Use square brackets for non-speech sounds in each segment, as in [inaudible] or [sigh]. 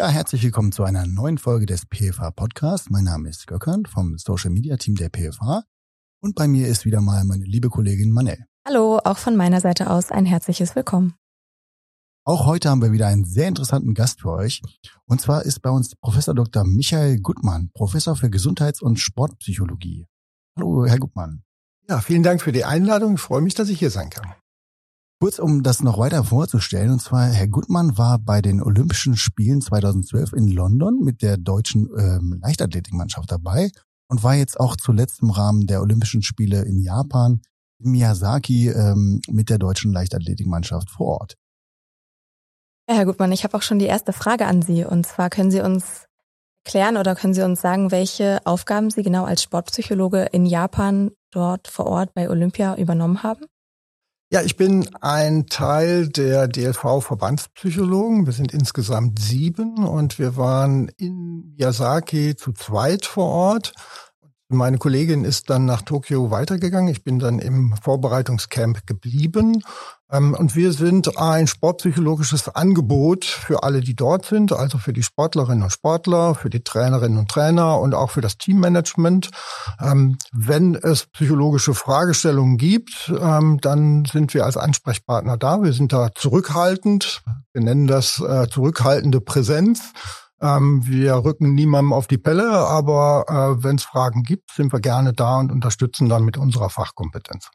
Ja, herzlich willkommen zu einer neuen Folge des PFA Podcasts. Mein Name ist Göckern vom Social Media Team der PFA und bei mir ist wieder mal meine liebe Kollegin Manel. Hallo, auch von meiner Seite aus ein herzliches Willkommen. Auch heute haben wir wieder einen sehr interessanten Gast für euch. Und zwar ist bei uns Professor Dr. Michael Gutmann, Professor für Gesundheits- und Sportpsychologie. Hallo, Herr Gutmann. Ja, vielen Dank für die Einladung. Ich freue mich, dass ich hier sein kann. Kurz, um das noch weiter vorzustellen, und zwar Herr Gutmann war bei den Olympischen Spielen 2012 in London mit der deutschen ähm, Leichtathletikmannschaft dabei und war jetzt auch zuletzt im Rahmen der Olympischen Spiele in Japan in Miyazaki ähm, mit der deutschen Leichtathletikmannschaft vor Ort. Ja, Herr Gutmann, ich habe auch schon die erste Frage an Sie. Und zwar können Sie uns erklären oder können Sie uns sagen, welche Aufgaben Sie genau als Sportpsychologe in Japan dort vor Ort bei Olympia übernommen haben? Ja, ich bin ein Teil der DLV-Verbandspsychologen. Wir sind insgesamt sieben und wir waren in Miyazaki zu zweit vor Ort. Meine Kollegin ist dann nach Tokio weitergegangen. Ich bin dann im Vorbereitungscamp geblieben ähm, und wir sind ein sportpsychologisches Angebot für alle, die dort sind, also für die Sportlerinnen und Sportler, für die Trainerinnen und Trainer und auch für das Teammanagement. Ähm, wenn es psychologische Fragestellungen gibt, ähm, dann sind wir als Ansprechpartner da. Wir sind da zurückhaltend. Wir nennen das äh, zurückhaltende Präsenz. Wir rücken niemandem auf die Pelle, aber äh, wenn es Fragen gibt, sind wir gerne da und unterstützen dann mit unserer Fachkompetenz.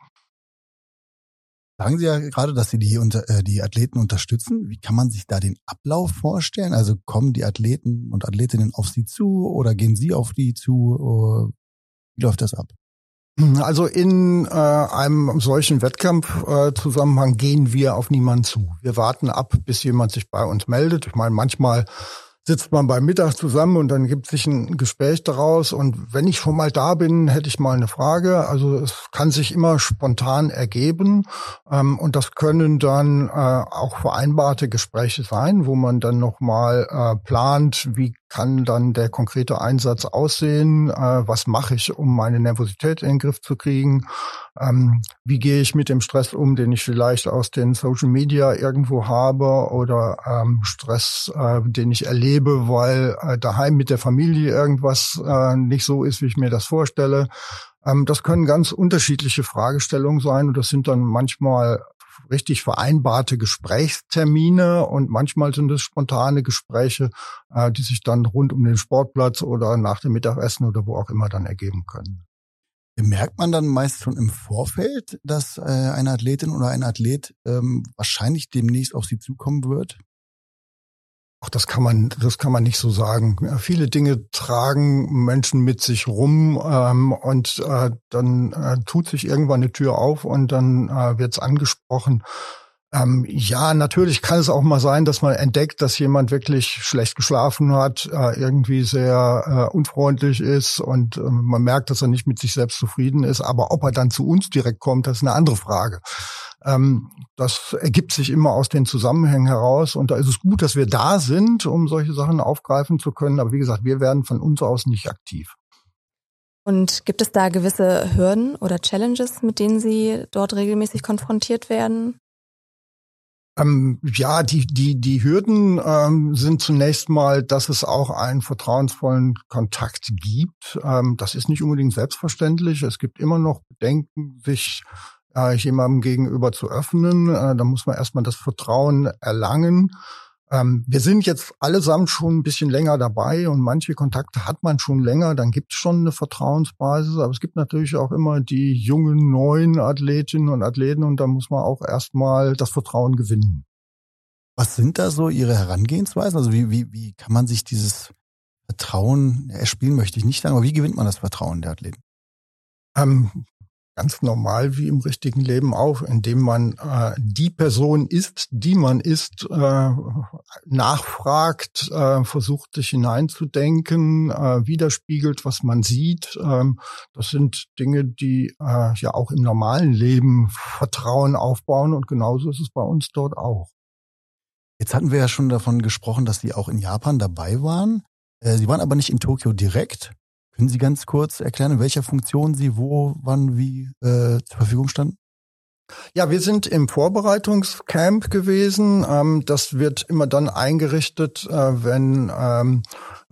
Sagen Sie ja gerade, dass Sie die, unter, äh, die Athleten unterstützen. Wie kann man sich da den Ablauf vorstellen? Also kommen die Athleten und Athletinnen auf Sie zu oder gehen Sie auf die zu? Wie läuft das ab? Also in äh, einem solchen Wettkampfzusammenhang äh, gehen wir auf niemanden zu. Wir warten ab, bis jemand sich bei uns meldet. Ich meine, manchmal sitzt man beim Mittag zusammen und dann gibt sich ein Gespräch daraus. Und wenn ich schon mal da bin, hätte ich mal eine Frage. Also es kann sich immer spontan ergeben. Ähm, und das können dann äh, auch vereinbarte Gespräche sein, wo man dann nochmal äh, plant, wie kann dann der konkrete Einsatz aussehen? Äh, was mache ich, um meine Nervosität in den Griff zu kriegen? Ähm, wie gehe ich mit dem Stress um, den ich vielleicht aus den Social Media irgendwo habe oder ähm, Stress, äh, den ich erlebe, weil äh, daheim mit der Familie irgendwas äh, nicht so ist, wie ich mir das vorstelle. Ähm, das können ganz unterschiedliche Fragestellungen sein und das sind dann manchmal richtig vereinbarte Gesprächstermine und manchmal sind es spontane Gespräche, äh, die sich dann rund um den Sportplatz oder nach dem Mittagessen oder wo auch immer dann ergeben können. Merkt man dann meist schon im Vorfeld, dass äh, eine Athletin oder ein Athlet ähm, wahrscheinlich demnächst auf sie zukommen wird? Ach, das kann man, das kann man nicht so sagen. Viele Dinge tragen Menschen mit sich rum ähm, und äh, dann äh, tut sich irgendwann eine Tür auf und dann äh, wird es angesprochen. Ähm, ja, natürlich kann es auch mal sein, dass man entdeckt, dass jemand wirklich schlecht geschlafen hat, äh, irgendwie sehr äh, unfreundlich ist und äh, man merkt, dass er nicht mit sich selbst zufrieden ist. Aber ob er dann zu uns direkt kommt, das ist eine andere Frage. Ähm, das ergibt sich immer aus den Zusammenhängen heraus und da ist es gut, dass wir da sind, um solche Sachen aufgreifen zu können. Aber wie gesagt, wir werden von uns aus nicht aktiv. Und gibt es da gewisse Hürden oder Challenges, mit denen Sie dort regelmäßig konfrontiert werden? Ähm, ja, die, die, die Hürden ähm, sind zunächst mal, dass es auch einen vertrauensvollen Kontakt gibt. Ähm, das ist nicht unbedingt selbstverständlich. Es gibt immer noch Bedenken, sich äh, jemandem gegenüber zu öffnen. Äh, da muss man erstmal das Vertrauen erlangen. Ähm, wir sind jetzt allesamt schon ein bisschen länger dabei und manche Kontakte hat man schon länger, dann gibt es schon eine Vertrauensbasis, aber es gibt natürlich auch immer die jungen, neuen Athletinnen und Athleten und da muss man auch erstmal das Vertrauen gewinnen. Was sind da so Ihre Herangehensweisen? Also wie, wie, wie kann man sich dieses Vertrauen erspielen, möchte ich nicht sagen, aber wie gewinnt man das Vertrauen der Athleten? Ähm, ganz normal wie im richtigen Leben auch, indem man äh, die Person ist, die man ist, äh, nachfragt, äh, versucht sich hineinzudenken, äh, widerspiegelt, was man sieht. Ähm, das sind Dinge, die äh, ja auch im normalen Leben Vertrauen aufbauen und genauso ist es bei uns dort auch. Jetzt hatten wir ja schon davon gesprochen, dass Sie auch in Japan dabei waren. Äh, Sie waren aber nicht in Tokio direkt. Können Sie ganz kurz erklären, in welcher Funktion Sie wo, wann, wie äh, zur Verfügung standen? Ja, wir sind im Vorbereitungscamp gewesen. Ähm, das wird immer dann eingerichtet, äh, wenn ähm,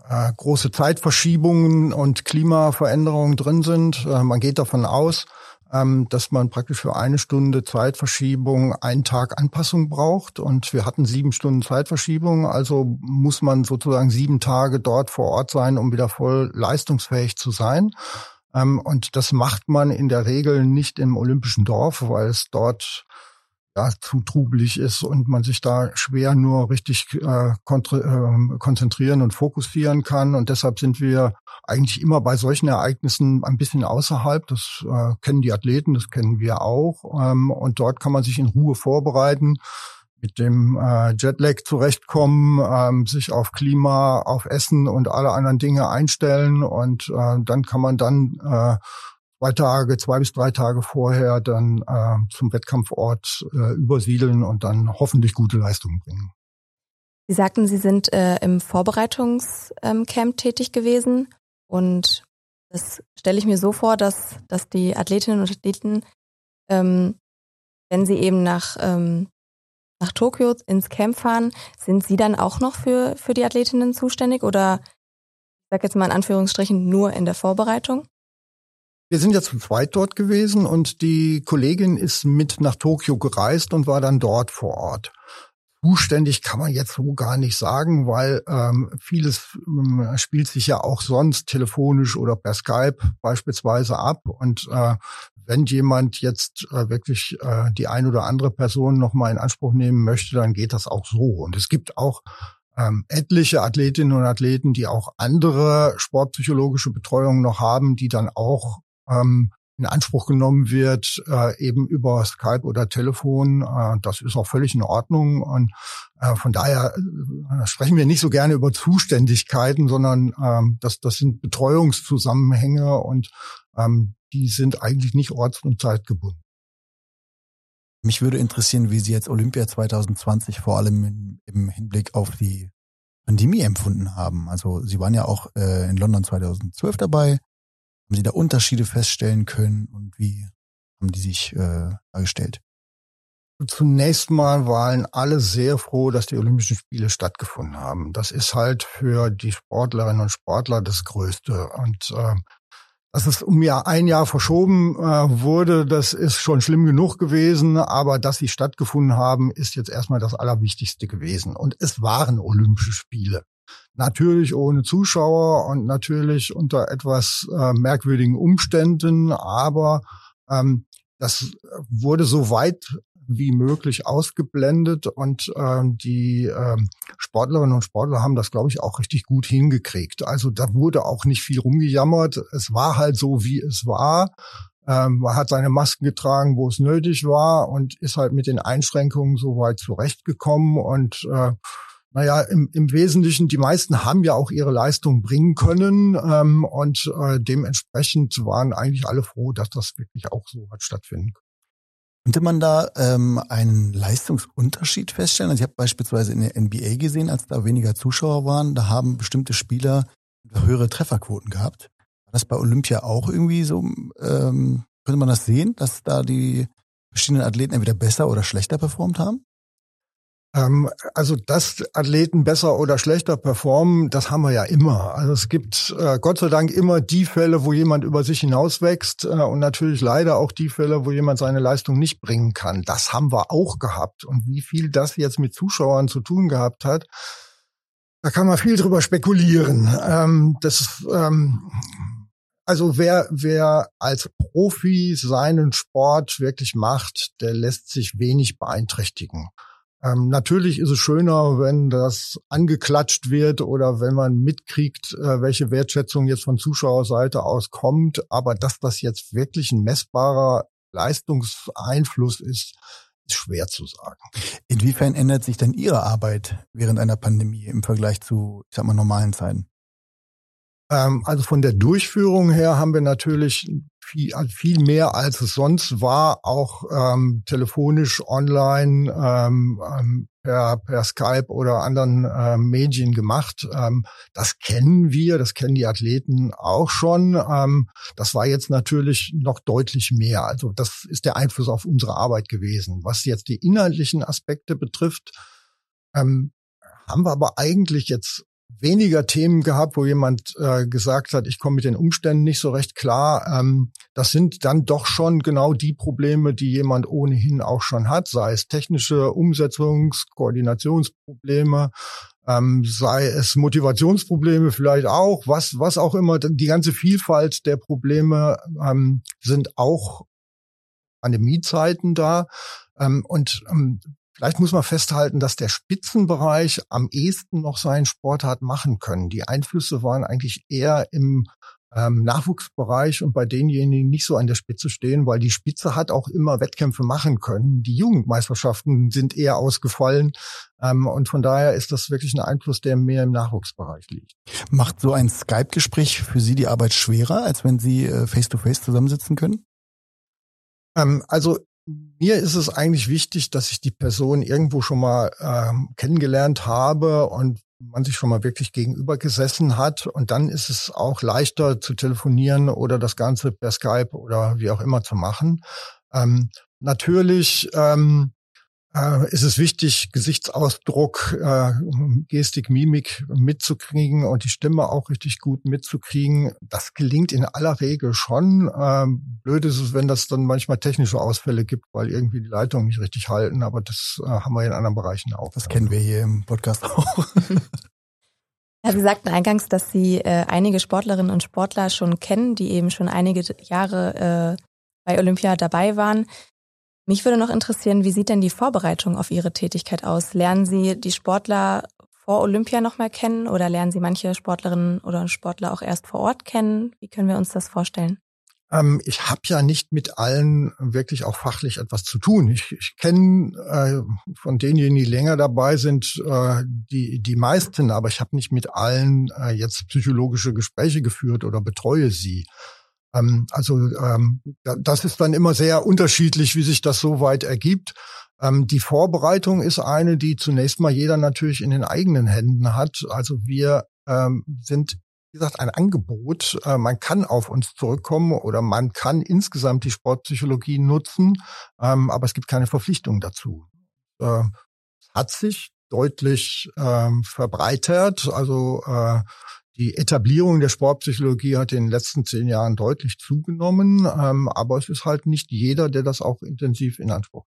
äh, große Zeitverschiebungen und Klimaveränderungen drin sind. Äh, man geht davon aus, ähm, dass man praktisch für eine Stunde Zeitverschiebung einen Tag Anpassung braucht. Und wir hatten sieben Stunden Zeitverschiebung, also muss man sozusagen sieben Tage dort vor Ort sein, um wieder voll leistungsfähig zu sein. Ähm, und das macht man in der Regel nicht im Olympischen Dorf, weil es dort ja, zu trubelig ist und man sich da schwer nur richtig äh, äh, konzentrieren und fokussieren kann. Und deshalb sind wir eigentlich immer bei solchen Ereignissen ein bisschen außerhalb. Das äh, kennen die Athleten, das kennen wir auch. Ähm, und dort kann man sich in Ruhe vorbereiten mit dem äh, Jetlag zurechtkommen, ähm, sich auf Klima, auf Essen und alle anderen Dinge einstellen und äh, dann kann man dann äh, zwei Tage, zwei bis drei Tage vorher dann äh, zum Wettkampfort äh, übersiedeln und dann hoffentlich gute Leistungen bringen. Sie sagten, Sie sind äh, im Vorbereitungscamp ähm, tätig gewesen und das stelle ich mir so vor, dass, dass die Athletinnen und Athleten, ähm, wenn sie eben nach ähm, nach Tokio ins Camp fahren, sind Sie dann auch noch für, für die Athletinnen zuständig oder ich sage jetzt mal in Anführungsstrichen nur in der Vorbereitung? Wir sind ja zu zweit dort gewesen und die Kollegin ist mit nach Tokio gereist und war dann dort vor Ort. Zuständig kann man jetzt so gar nicht sagen, weil ähm, vieles ähm, spielt sich ja auch sonst telefonisch oder per Skype beispielsweise ab. Und äh, wenn jemand jetzt äh, wirklich äh, die ein oder andere Person nochmal in Anspruch nehmen möchte, dann geht das auch so. Und es gibt auch ähm, etliche Athletinnen und Athleten, die auch andere sportpsychologische Betreuung noch haben, die dann auch ähm, in Anspruch genommen wird, äh, eben über Skype oder Telefon. Äh, das ist auch völlig in Ordnung. Und äh, von daher äh, sprechen wir nicht so gerne über Zuständigkeiten, sondern ähm, das, das sind Betreuungszusammenhänge und ähm, die sind eigentlich nicht orts- und zeitgebunden. Mich würde interessieren, wie Sie jetzt Olympia 2020 vor allem in, im Hinblick auf die Pandemie empfunden haben. Also Sie waren ja auch äh, in London 2012 dabei. Haben Sie da Unterschiede feststellen können und wie haben die sich äh, dargestellt? Zunächst mal waren alle sehr froh, dass die Olympischen Spiele stattgefunden haben. Das ist halt für die Sportlerinnen und Sportler das Größte. Und äh, dass es um ja ein Jahr verschoben äh, wurde, das ist schon schlimm genug gewesen, aber dass sie stattgefunden haben, ist jetzt erstmal das Allerwichtigste gewesen. Und es waren Olympische Spiele. Natürlich ohne Zuschauer und natürlich unter etwas äh, merkwürdigen Umständen, aber ähm, das wurde so weit wie möglich ausgeblendet und ähm, die ähm, Sportlerinnen und Sportler haben das, glaube ich, auch richtig gut hingekriegt. Also da wurde auch nicht viel rumgejammert. Es war halt so, wie es war. Ähm, man hat seine Masken getragen, wo es nötig war und ist halt mit den Einschränkungen so weit zurechtgekommen und äh, naja, im, im Wesentlichen, die meisten haben ja auch ihre Leistung bringen können ähm, und äh, dementsprechend waren eigentlich alle froh, dass das wirklich auch so hat stattfinden können. Könnte man da ähm, einen Leistungsunterschied feststellen? Also ich habe beispielsweise in der NBA gesehen, als da weniger Zuschauer waren, da haben bestimmte Spieler höhere Trefferquoten gehabt. War das bei Olympia auch irgendwie so? Ähm, könnte man das sehen, dass da die verschiedenen Athleten entweder besser oder schlechter performt haben? Ähm, also, dass Athleten besser oder schlechter performen, das haben wir ja immer. Also es gibt äh, Gott sei Dank immer die Fälle, wo jemand über sich hinauswächst äh, und natürlich leider auch die Fälle, wo jemand seine Leistung nicht bringen kann. Das haben wir auch gehabt. Und wie viel das jetzt mit Zuschauern zu tun gehabt hat, da kann man viel drüber spekulieren. Ähm, das ähm, also wer, wer als Profi seinen Sport wirklich macht, der lässt sich wenig beeinträchtigen. Ähm, natürlich ist es schöner, wenn das angeklatscht wird oder wenn man mitkriegt, äh, welche Wertschätzung jetzt von Zuschauerseite aus kommt. Aber dass das jetzt wirklich ein messbarer Leistungseinfluss ist, ist schwer zu sagen. Inwiefern ändert sich denn Ihre Arbeit während einer Pandemie im Vergleich zu, ich sag mal, normalen Zeiten? Ähm, also von der Durchführung her haben wir natürlich viel, also viel mehr als es sonst war, auch ähm, telefonisch, online, ähm, ähm, per, per Skype oder anderen äh, Medien gemacht. Ähm, das kennen wir, das kennen die Athleten auch schon. Ähm, das war jetzt natürlich noch deutlich mehr. Also das ist der Einfluss auf unsere Arbeit gewesen. Was jetzt die inhaltlichen Aspekte betrifft, ähm, haben wir aber eigentlich jetzt weniger Themen gehabt, wo jemand äh, gesagt hat, ich komme mit den Umständen nicht so recht klar. Ähm, das sind dann doch schon genau die Probleme, die jemand ohnehin auch schon hat, sei es technische Umsetzungs-, Koordinationsprobleme, ähm, sei es Motivationsprobleme vielleicht auch, was, was auch immer. Die ganze Vielfalt der Probleme ähm, sind auch Pandemiezeiten da. Ähm, und ähm, Vielleicht muss man festhalten, dass der Spitzenbereich am ehesten noch seinen Sport hat machen können. Die Einflüsse waren eigentlich eher im ähm, Nachwuchsbereich und bei denjenigen nicht so an der Spitze stehen, weil die Spitze hat auch immer Wettkämpfe machen können. Die Jugendmeisterschaften sind eher ausgefallen ähm, und von daher ist das wirklich ein Einfluss, der mehr im Nachwuchsbereich liegt. Macht so ein Skype-Gespräch für Sie die Arbeit schwerer, als wenn Sie äh, face-to-face -face zusammensitzen können? Ähm, also mir ist es eigentlich wichtig, dass ich die Person irgendwo schon mal ähm, kennengelernt habe und man sich schon mal wirklich gegenüber gesessen hat. Und dann ist es auch leichter zu telefonieren oder das Ganze per Skype oder wie auch immer zu machen. Ähm, natürlich ähm, äh, ist es wichtig, Gesichtsausdruck, äh, Gestik, Mimik mitzukriegen und die Stimme auch richtig gut mitzukriegen. Das gelingt in aller Regel schon. Ähm, blöd ist es, wenn das dann manchmal technische Ausfälle gibt, weil irgendwie die Leitungen nicht richtig halten, aber das äh, haben wir in anderen Bereichen auch. Das kennen wir hier im Podcast auch. Ja, Sie sagten eingangs, dass Sie äh, einige Sportlerinnen und Sportler schon kennen, die eben schon einige Jahre äh, bei Olympia dabei waren. Mich würde noch interessieren, wie sieht denn die Vorbereitung auf Ihre Tätigkeit aus? Lernen Sie die Sportler vor Olympia nochmal kennen oder lernen Sie manche Sportlerinnen oder Sportler auch erst vor Ort kennen? Wie können wir uns das vorstellen? Ähm, ich habe ja nicht mit allen wirklich auch fachlich etwas zu tun. Ich, ich kenne äh, von denjenigen, die länger dabei sind, äh, die, die meisten, aber ich habe nicht mit allen äh, jetzt psychologische Gespräche geführt oder betreue sie. Ähm, also ähm, das ist dann immer sehr unterschiedlich, wie sich das so weit ergibt. Ähm, die Vorbereitung ist eine, die zunächst mal jeder natürlich in den eigenen Händen hat. Also wir ähm, sind wie gesagt, ein Angebot. Äh, man kann auf uns zurückkommen oder man kann insgesamt die Sportpsychologie nutzen, ähm, aber es gibt keine Verpflichtung dazu. Äh, hat sich deutlich ähm, verbreitert. Also äh, die Etablierung der Sportpsychologie hat in den letzten zehn Jahren deutlich zugenommen, ähm, aber es ist halt nicht jeder, der das auch intensiv in Anspruch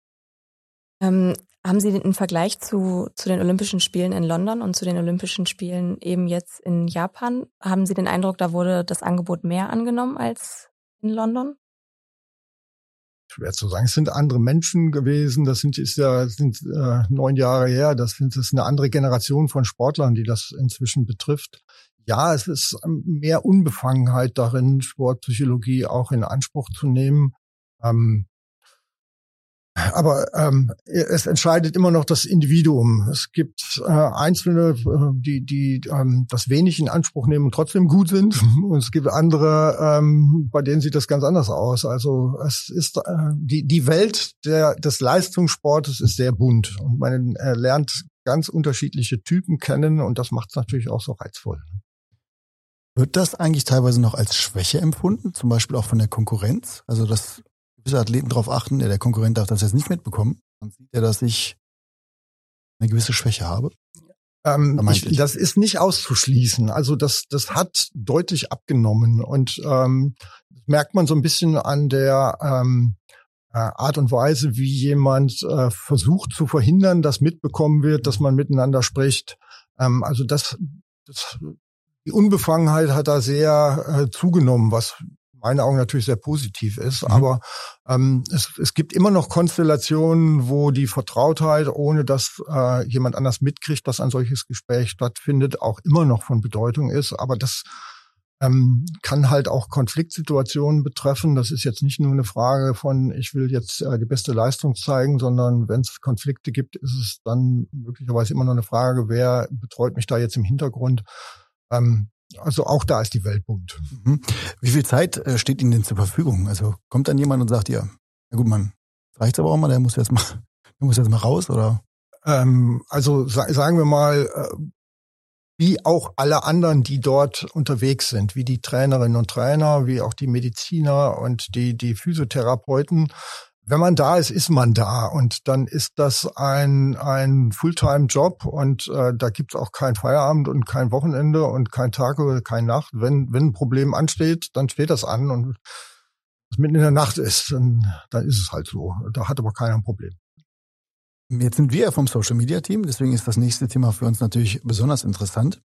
ähm, haben Sie einen Vergleich zu, zu den Olympischen Spielen in London und zu den Olympischen Spielen eben jetzt in Japan? Haben Sie den Eindruck, da wurde das Angebot mehr angenommen als in London? schwer zu sagen. Es sind andere Menschen gewesen. Das sind ist ja sind äh, neun Jahre her. Das, das ist eine andere Generation von Sportlern, die das inzwischen betrifft ja, es ist ähm, mehr Unbefangenheit darin, Sportpsychologie auch in Anspruch zu nehmen. Ähm, aber ähm, es entscheidet immer noch das Individuum. Es gibt äh, Einzelne, äh, die, die ähm, das wenig in Anspruch nehmen und trotzdem gut sind. [laughs] Und es gibt andere, ähm, bei denen sieht das ganz anders aus. Also es ist äh, die, die Welt der, des Leistungssportes ist sehr bunt und man äh, lernt ganz unterschiedliche Typen kennen und das macht es natürlich auch so reizvoll. Wird das eigentlich teilweise noch als Schwäche empfunden, zum Beispiel auch von der Konkurrenz? Also, dass gewisse Athleten darauf achten, ja, der Konkurrent darf das jetzt nicht mitbekommen. Dann sieht er, dass ich eine gewisse Schwäche habe. Ähm, ich, das ist nicht auszuschließen. Also das, das hat deutlich abgenommen und ähm, merkt man so ein bisschen an der ähm, äh, Art und Weise, wie jemand äh, versucht zu verhindern, dass mitbekommen wird, dass man miteinander spricht. Ähm, also das, das die Unbefangenheit hat da sehr äh, zugenommen, was in meinen Augen natürlich sehr positiv ist. Mhm. Aber ähm, es, es gibt immer noch Konstellationen, wo die Vertrautheit, ohne dass äh, jemand anders mitkriegt, dass ein solches Gespräch stattfindet, auch immer noch von Bedeutung ist. Aber das ähm, kann halt auch Konfliktsituationen betreffen. Das ist jetzt nicht nur eine Frage von, ich will jetzt äh, die beste Leistung zeigen, sondern wenn es Konflikte gibt, ist es dann möglicherweise immer noch eine Frage, wer betreut mich da jetzt im Hintergrund. Ähm, also auch da ist die Welt bunt. Mhm. Wie viel Zeit äh, steht Ihnen denn zur Verfügung? Also kommt dann jemand und sagt, ja, na gut, man, reicht's aber auch mal, der muss jetzt mal, [laughs] der muss jetzt mal raus oder? Ähm, also sa sagen wir mal, äh, wie auch alle anderen, die dort unterwegs sind, wie die Trainerinnen und Trainer, wie auch die Mediziner und die, die Physiotherapeuten. Wenn man da ist, ist man da und dann ist das ein, ein Fulltime-Job und äh, da gibt's auch kein Feierabend und kein Wochenende und kein Tag oder keine Nacht. Wenn, wenn ein Problem ansteht, dann steht das an und es mitten in der Nacht ist, dann, dann ist es halt so. Da hat aber keiner ein Problem. Jetzt sind wir vom Social Media Team, deswegen ist das nächste Thema für uns natürlich besonders interessant.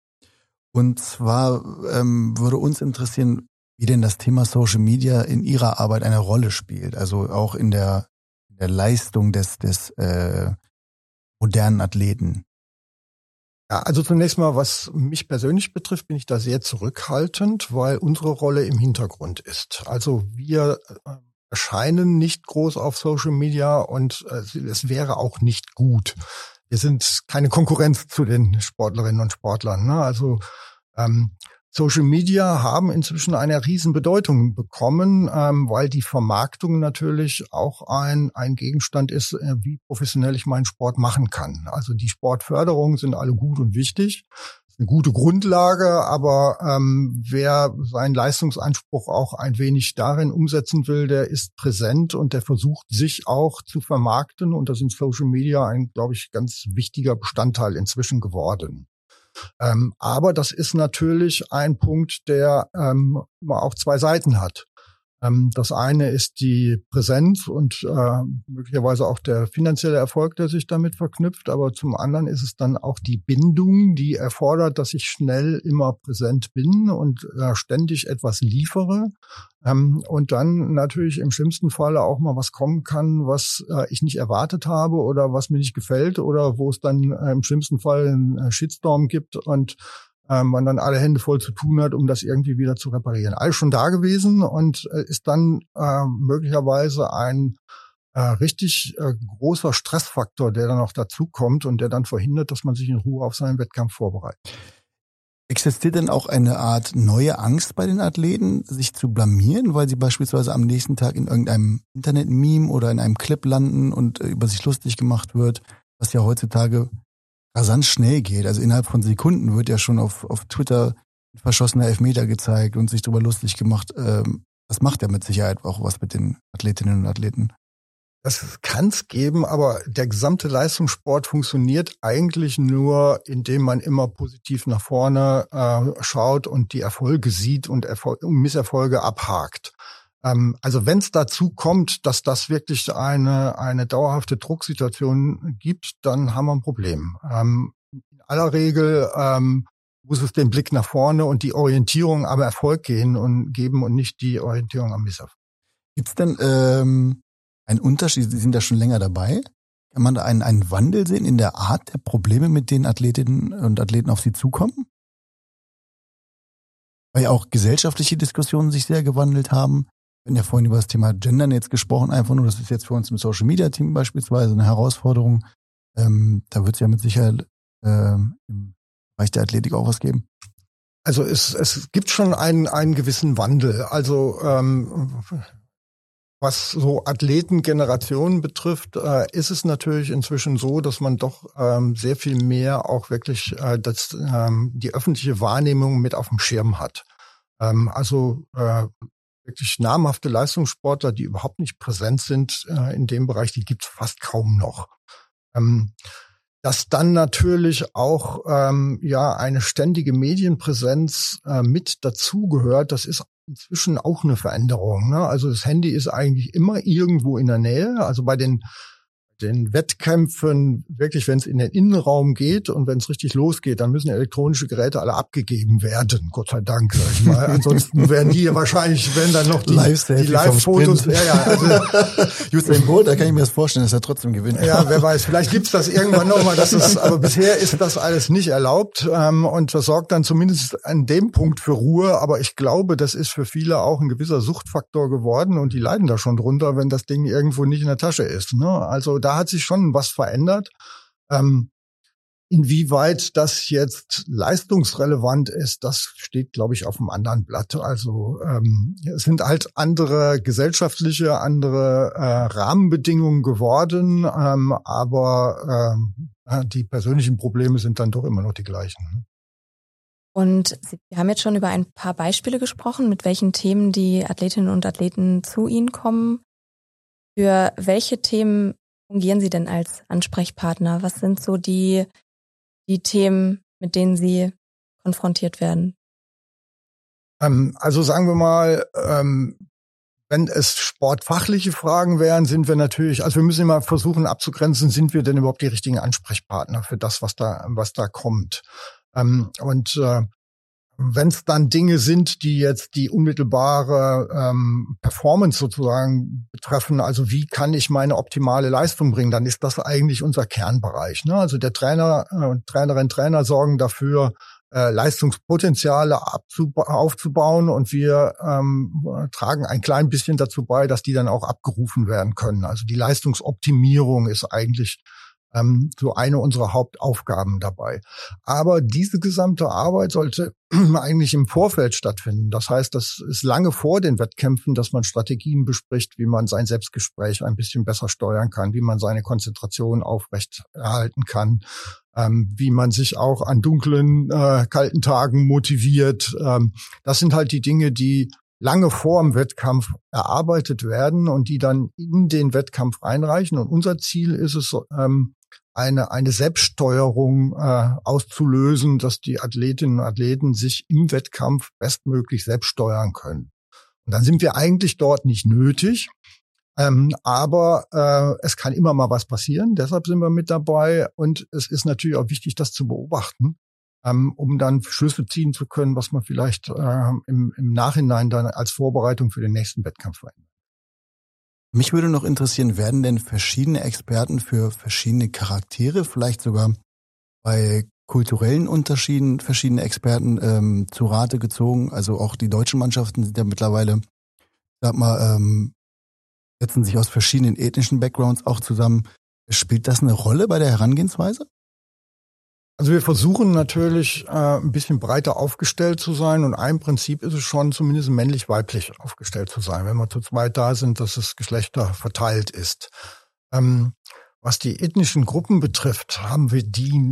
Und zwar ähm, würde uns interessieren, wie denn das Thema Social Media in Ihrer Arbeit eine Rolle spielt, also auch in der, der Leistung des, des äh, modernen Athleten. Ja, also zunächst mal, was mich persönlich betrifft, bin ich da sehr zurückhaltend, weil unsere Rolle im Hintergrund ist. Also wir äh, erscheinen nicht groß auf Social Media und äh, es wäre auch nicht gut. Wir sind keine Konkurrenz zu den Sportlerinnen und Sportlern. Ne? Also ähm, Social Media haben inzwischen eine Riesenbedeutung bekommen, ähm, weil die Vermarktung natürlich auch ein, ein Gegenstand ist, äh, wie professionell ich meinen Sport machen kann. Also die Sportförderungen sind alle gut und wichtig eine gute Grundlage, aber ähm, wer seinen Leistungsanspruch auch ein wenig darin umsetzen will, der ist präsent und der versucht sich auch zu vermarkten und das sind Social Media ein, glaube ich, ganz wichtiger Bestandteil inzwischen geworden. Ähm, aber das ist natürlich ein Punkt, der ähm, auch zwei Seiten hat. Ähm, das eine ist die Präsenz und äh, möglicherweise auch der finanzielle Erfolg, der sich damit verknüpft. Aber zum anderen ist es dann auch die Bindung, die erfordert, dass ich schnell immer präsent bin und äh, ständig etwas liefere. Ähm, und dann natürlich im schlimmsten Falle auch mal was kommen kann, was äh, ich nicht erwartet habe oder was mir nicht gefällt oder wo es dann im schlimmsten Fall einen Shitstorm gibt und ähm, man dann alle Hände voll zu tun hat, um das irgendwie wieder zu reparieren. Alles schon da gewesen und äh, ist dann äh, möglicherweise ein äh, richtig äh, großer Stressfaktor, der dann noch dazu kommt und der dann verhindert, dass man sich in Ruhe auf seinen Wettkampf vorbereitet. Existiert denn auch eine Art neue Angst bei den Athleten, sich zu blamieren, weil sie beispielsweise am nächsten Tag in irgendeinem Internet-Meme oder in einem Clip landen und äh, über sich lustig gemacht wird, was ja heutzutage rasant schnell geht. Also innerhalb von Sekunden wird ja schon auf, auf Twitter verschossener Elfmeter gezeigt und sich darüber lustig gemacht. Ähm, das macht ja mit Sicherheit auch was mit den Athletinnen und Athleten. Das kann es geben, aber der gesamte Leistungssport funktioniert eigentlich nur, indem man immer positiv nach vorne äh, schaut und die Erfolge sieht und Erfol Misserfolge abhakt. Ähm, also wenn es dazu kommt, dass das wirklich eine, eine dauerhafte Drucksituation gibt, dann haben wir ein Problem. Ähm, in aller Regel ähm, muss es den Blick nach vorne und die Orientierung am Erfolg gehen und geben und nicht die Orientierung am Misserfolg. Gibt es denn ähm, einen Unterschied? Sie sind da schon länger dabei. Kann man da einen, einen Wandel sehen in der Art der Probleme, mit denen Athletinnen und Athleten auf Sie zukommen? Weil ja auch gesellschaftliche Diskussionen sich sehr gewandelt haben. Wir haben ja vorhin über das Thema Gendern jetzt gesprochen, einfach nur, das ist jetzt für uns im Social Media Team beispielsweise eine Herausforderung. Ähm, da wird es ja mit Sicherheit ähm, im Bereich der Athletik auch was geben. Also es, es gibt schon einen, einen gewissen Wandel. Also ähm, was so Athletengenerationen betrifft, äh, ist es natürlich inzwischen so, dass man doch ähm, sehr viel mehr auch wirklich äh, das, ähm, die öffentliche Wahrnehmung mit auf dem Schirm hat. Ähm, also äh, wirklich namhafte Leistungssportler, die überhaupt nicht präsent sind äh, in dem Bereich, die gibt es fast kaum noch. Ähm, dass dann natürlich auch ähm, ja eine ständige Medienpräsenz äh, mit dazugehört, das ist inzwischen auch eine Veränderung. Ne? Also das Handy ist eigentlich immer irgendwo in der Nähe. Also bei den den Wettkämpfen, wirklich, wenn es in den Innenraum geht und wenn es richtig losgeht, dann müssen elektronische Geräte alle abgegeben werden, Gott sei Dank, sag ich mal. Ansonsten werden die wahrscheinlich, wenn dann noch die, die Live-Fotos. Ja, ja, also, [laughs] Usain Bolt, da kann ich mir das vorstellen, dass er trotzdem gewinnt. Ja, wer weiß, vielleicht gibt's das irgendwann nochmal, dass es, aber bisher ist das alles nicht erlaubt ähm, und das sorgt dann zumindest an dem Punkt für Ruhe, aber ich glaube, das ist für viele auch ein gewisser Suchtfaktor geworden und die leiden da schon drunter, wenn das Ding irgendwo nicht in der Tasche ist. Ne? Also da hat sich schon was verändert. Ähm, Inwieweit das jetzt leistungsrelevant ist, das steht, glaube ich, auf einem anderen Blatt. Also ähm, es sind halt andere gesellschaftliche, andere äh, Rahmenbedingungen geworden, ähm, aber ähm, die persönlichen Probleme sind dann doch immer noch die gleichen. Ne? Und Sie haben jetzt schon über ein paar Beispiele gesprochen, mit welchen Themen die Athletinnen und Athleten zu Ihnen kommen. Für welche Themen fungieren Sie denn als Ansprechpartner? Was sind so die die Themen, mit denen Sie konfrontiert werden? Ähm, also sagen wir mal, ähm, wenn es sportfachliche Fragen wären, sind wir natürlich, also wir müssen immer versuchen abzugrenzen, sind wir denn überhaupt die richtigen Ansprechpartner für das, was da, was da kommt. Ähm, und äh, wenn es dann Dinge sind, die jetzt die unmittelbare ähm, Performance sozusagen betreffen, also wie kann ich meine optimale Leistung bringen, dann ist das eigentlich unser Kernbereich. Ne? Also der Trainer und äh, Trainerin, Trainer sorgen dafür, äh, Leistungspotenziale aufzubauen und wir ähm, tragen ein klein bisschen dazu bei, dass die dann auch abgerufen werden können. Also die Leistungsoptimierung ist eigentlich ähm, so eine unserer Hauptaufgaben dabei. Aber diese gesamte Arbeit sollte [clears throat] eigentlich im Vorfeld stattfinden. Das heißt, das ist lange vor den Wettkämpfen, dass man Strategien bespricht, wie man sein Selbstgespräch ein bisschen besser steuern kann, wie man seine Konzentration aufrecht erhalten kann, ähm, wie man sich auch an dunklen, äh, kalten Tagen motiviert. Ähm, das sind halt die Dinge, die lange vor dem Wettkampf erarbeitet werden und die dann in den Wettkampf reinreichen. Und unser Ziel ist es, ähm, eine, eine Selbststeuerung äh, auszulösen, dass die Athletinnen und Athleten sich im Wettkampf bestmöglich selbst steuern können. Und dann sind wir eigentlich dort nicht nötig. Ähm, aber äh, es kann immer mal was passieren, deshalb sind wir mit dabei. Und es ist natürlich auch wichtig, das zu beobachten, ähm, um dann Schlüsse ziehen zu können, was man vielleicht äh, im, im Nachhinein dann als Vorbereitung für den nächsten Wettkampf verändert. Mich würde noch interessieren, werden denn verschiedene Experten für verschiedene Charaktere, vielleicht sogar bei kulturellen Unterschieden verschiedene Experten ähm, zu Rate gezogen? Also auch die deutschen Mannschaften sind ja mittlerweile, sag mal, ähm, setzen sich aus verschiedenen ethnischen Backgrounds auch zusammen. Spielt das eine Rolle bei der Herangehensweise? Also wir versuchen natürlich äh, ein bisschen breiter aufgestellt zu sein und ein Prinzip ist es schon, zumindest männlich-weiblich aufgestellt zu sein, wenn wir zu zweit da sind, dass es Geschlechter verteilt ist. Ähm, was die ethnischen Gruppen betrifft, haben wir die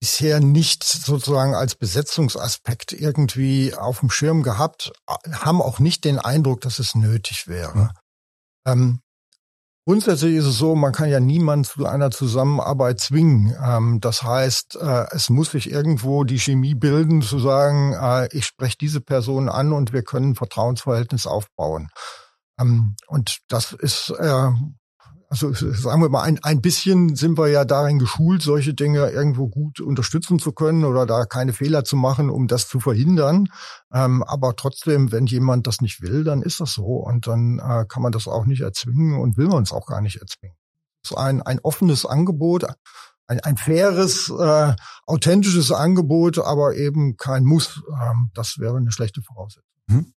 bisher nicht sozusagen als Besetzungsaspekt irgendwie auf dem Schirm gehabt, haben auch nicht den Eindruck, dass es nötig wäre. Ähm, Grundsätzlich ist es so, man kann ja niemand zu einer Zusammenarbeit zwingen. Ähm, das heißt, äh, es muss sich irgendwo die Chemie bilden, zu sagen, äh, ich spreche diese Person an und wir können ein Vertrauensverhältnis aufbauen. Ähm, und das ist äh, also sagen wir mal, ein, ein bisschen sind wir ja darin geschult, solche Dinge irgendwo gut unterstützen zu können oder da keine Fehler zu machen, um das zu verhindern. Ähm, aber trotzdem, wenn jemand das nicht will, dann ist das so und dann äh, kann man das auch nicht erzwingen und will man es auch gar nicht erzwingen. So ein, ein offenes Angebot, ein, ein faires, äh, authentisches Angebot, aber eben kein Muss. Ähm, das wäre eine schlechte Voraussetzung. Mhm.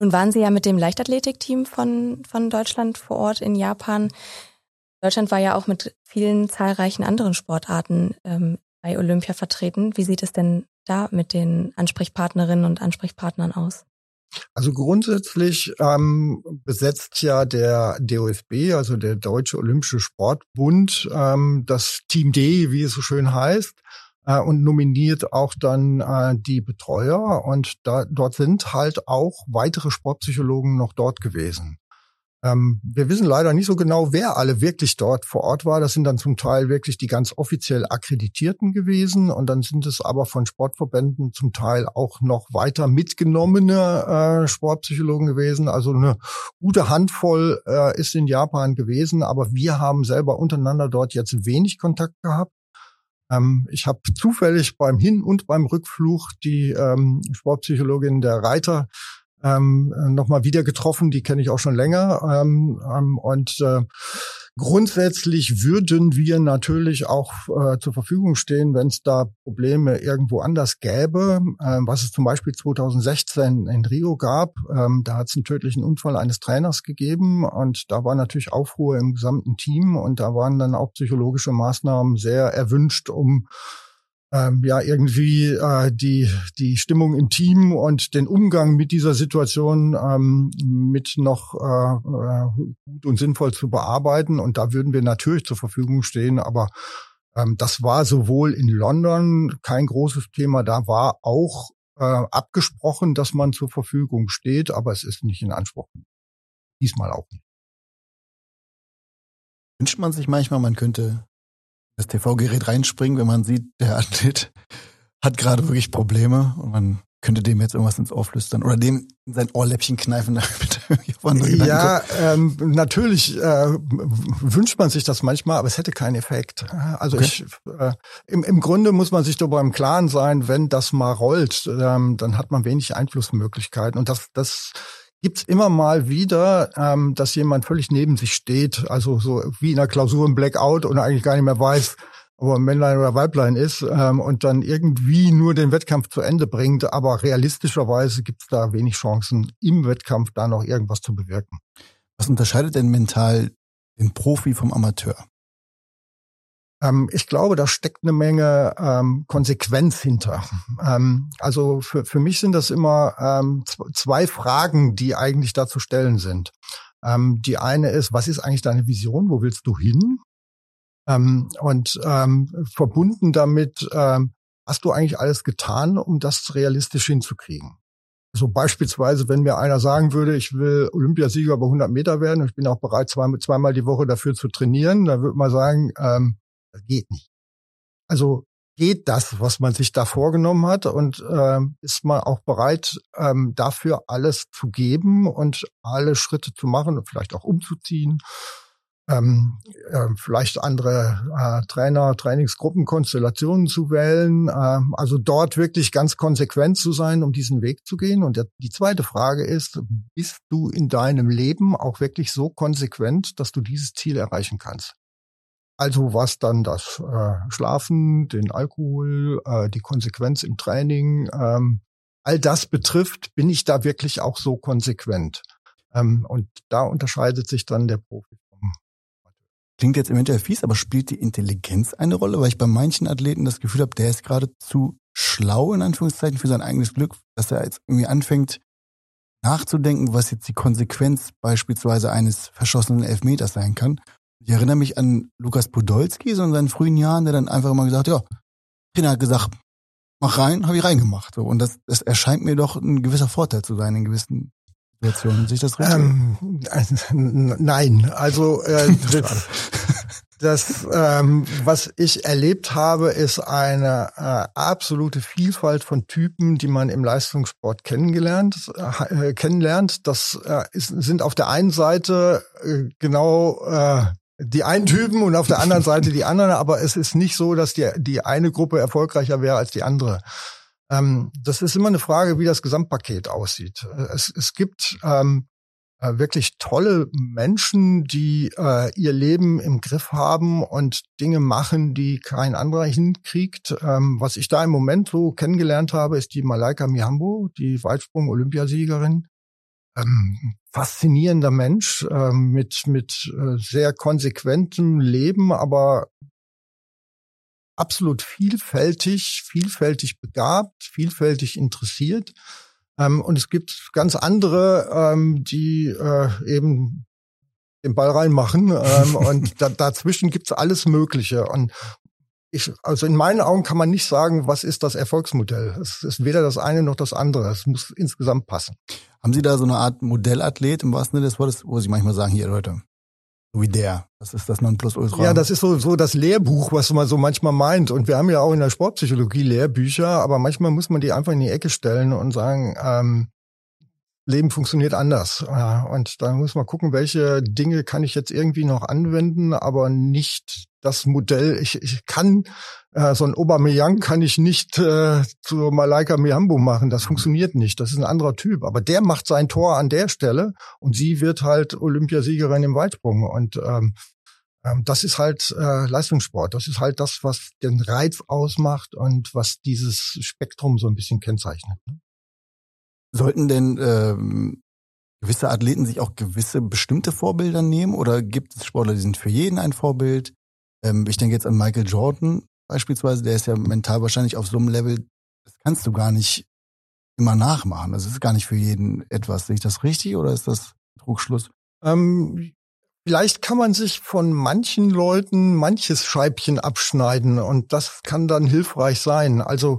Nun waren Sie ja mit dem Leichtathletikteam von, von Deutschland vor Ort in Japan. Deutschland war ja auch mit vielen zahlreichen anderen Sportarten ähm, bei Olympia vertreten. Wie sieht es denn da mit den Ansprechpartnerinnen und Ansprechpartnern aus? Also grundsätzlich ähm, besetzt ja der DOSB, also der Deutsche Olympische Sportbund, ähm, das Team D, wie es so schön heißt äh, und nominiert auch dann äh, die Betreuer. Und da, dort sind halt auch weitere Sportpsychologen noch dort gewesen. Ähm, wir wissen leider nicht so genau, wer alle wirklich dort vor Ort war. Das sind dann zum Teil wirklich die ganz offiziell Akkreditierten gewesen. Und dann sind es aber von Sportverbänden zum Teil auch noch weiter mitgenommene äh, Sportpsychologen gewesen. Also eine gute Handvoll äh, ist in Japan gewesen. Aber wir haben selber untereinander dort jetzt wenig Kontakt gehabt. Ähm, ich habe zufällig beim Hin- und beim Rückflug die ähm, Sportpsychologin der Reiter ähm, nochmal wieder getroffen. Die kenne ich auch schon länger. Ähm, ähm, und äh, grundsätzlich würden wir natürlich auch äh, zur Verfügung stehen, wenn es da Probleme irgendwo anders gäbe, äh, was es zum Beispiel 2016 in Rio gab. Ähm, da hat es einen tödlichen Unfall eines Trainers gegeben und da war natürlich Aufruhr im gesamten Team und da waren dann auch psychologische Maßnahmen sehr erwünscht, um ähm, ja irgendwie äh, die die Stimmung im Team und den Umgang mit dieser Situation ähm, mit noch äh, äh, gut und sinnvoll zu bearbeiten und da würden wir natürlich zur Verfügung stehen, aber ähm, das war sowohl in London kein großes Thema, da war auch äh, abgesprochen, dass man zur Verfügung steht, aber es ist nicht in Anspruch. Diesmal auch nicht. Wünscht man sich manchmal, man könnte das TV-Gerät reinspringen, wenn man sieht, der Athlet hat gerade wirklich Probleme und man könnte dem jetzt irgendwas ins Ohr flüstern oder dem in sein Ohrläppchen kneifen. [laughs] ja, ähm, natürlich äh, wünscht man sich das manchmal, aber es hätte keinen Effekt. Also okay. ich, äh, im, im Grunde muss man sich darüber im Klaren sein, wenn das mal rollt, ähm, dann hat man wenig Einflussmöglichkeiten und das, das gibt's immer mal wieder, ähm, dass jemand völlig neben sich steht, also so wie in der Klausur im Blackout und eigentlich gar nicht mehr weiß, ob er Männlein oder Weiblein ist ähm, und dann irgendwie nur den Wettkampf zu Ende bringt. Aber realistischerweise gibt's da wenig Chancen, im Wettkampf da noch irgendwas zu bewirken. Was unterscheidet denn mental den Profi vom Amateur? Ähm, ich glaube, da steckt eine Menge ähm, Konsequenz hinter. Ähm, also für, für mich sind das immer ähm, zwei Fragen, die eigentlich da zu stellen sind. Ähm, die eine ist, was ist eigentlich deine Vision? Wo willst du hin? Ähm, und verbunden damit, hast du eigentlich alles getan, um das realistisch hinzukriegen? So beispielsweise, wenn mir einer sagen würde, ich will Olympiasieger bei 100 Meter werden und ich bin auch bereit, zweimal, zweimal die Woche dafür zu trainieren, dann würde man sagen, ähm, das geht nicht. Also geht das, was man sich da vorgenommen hat und ähm, ist man auch bereit, ähm, dafür alles zu geben und alle Schritte zu machen und vielleicht auch umzuziehen, ähm, äh, vielleicht andere äh, Trainer, Trainingsgruppen, Konstellationen zu wählen, äh, also dort wirklich ganz konsequent zu sein, um diesen Weg zu gehen. Und der, die zweite Frage ist, bist du in deinem Leben auch wirklich so konsequent, dass du dieses Ziel erreichen kannst? Also was dann das äh, Schlafen, den Alkohol, äh, die Konsequenz im Training, ähm, all das betrifft, bin ich da wirklich auch so konsequent. Ähm, und da unterscheidet sich dann der Profi Klingt jetzt eventuell fies, aber spielt die Intelligenz eine Rolle? Weil ich bei manchen Athleten das Gefühl habe, der ist gerade zu schlau in Anführungszeichen für sein eigenes Glück, dass er jetzt irgendwie anfängt nachzudenken, was jetzt die Konsequenz beispielsweise eines verschossenen Elfmeters sein kann ich erinnere mich an Lukas Podolski, so in seinen frühen Jahren, der dann einfach immer gesagt, ja, Trainer hat gesagt, mach rein, habe ich reingemacht. So. Und das, das erscheint mir doch ein gewisser Vorteil zu sein in gewissen Situationen. Sich das richtig? Ähm, [laughs] nein, also äh, [laughs] das, das ähm, was ich erlebt habe, ist eine äh, absolute Vielfalt von Typen, die man im Leistungssport kennengelernt, äh, kennenlernt. Das äh, ist, sind auf der einen Seite äh, genau äh, die einen Typen und auf der anderen Seite die anderen, aber es ist nicht so, dass die, die eine Gruppe erfolgreicher wäre als die andere. Ähm, das ist immer eine Frage, wie das Gesamtpaket aussieht. Es, es gibt ähm, äh, wirklich tolle Menschen, die äh, ihr Leben im Griff haben und Dinge machen, die kein anderer hinkriegt. Ähm, was ich da im Moment so kennengelernt habe, ist die Malaika Mihambo, die Weitsprung-Olympiasiegerin ähm, faszinierender Mensch ähm, mit mit äh, sehr konsequentem Leben, aber absolut vielfältig, vielfältig begabt, vielfältig interessiert. Ähm, und es gibt ganz andere, ähm, die äh, eben den Ball reinmachen. Ähm, [laughs] und da, dazwischen gibt's alles Mögliche. Und ich, also in meinen Augen kann man nicht sagen, was ist das Erfolgsmodell. Es ist weder das eine noch das andere. Es muss insgesamt passen. Haben Sie da so eine Art Modellathlet im wahrsten Sinne des Wortes, wo Sie manchmal sagen, hier Leute, so wie der, das ist das Nonplusultra? Ja, das ist so, so das Lehrbuch, was man so manchmal meint. Und wir haben ja auch in der Sportpsychologie Lehrbücher, aber manchmal muss man die einfach in die Ecke stellen und sagen, ähm, Leben funktioniert anders. Und da muss man gucken, welche Dinge kann ich jetzt irgendwie noch anwenden, aber nicht das Modell, ich, ich kann äh, so ein Aubameyang kann ich nicht äh, zu Malaika Mihambo machen. Das funktioniert nicht. Das ist ein anderer Typ. Aber der macht sein Tor an der Stelle und sie wird halt Olympiasiegerin im Weitsprung. Und ähm, Ähm, das ist halt äh, Leistungssport. Das ist halt das, was den Reiz ausmacht und was dieses Spektrum so ein bisschen kennzeichnet. Ne? Sollten denn ähm, gewisse Athleten sich auch gewisse bestimmte Vorbilder nehmen oder gibt es Sportler, die sind für jeden ein Vorbild? Ähm, ich denke jetzt an Michael Jordan beispielsweise, der ist ja mental wahrscheinlich auf so einem Level, das kannst du gar nicht immer nachmachen. Das ist gar nicht für jeden etwas. Sehe ich das richtig oder ist das Trugschluss? Ähm, vielleicht kann man sich von manchen Leuten manches Scheibchen abschneiden und das kann dann hilfreich sein. Also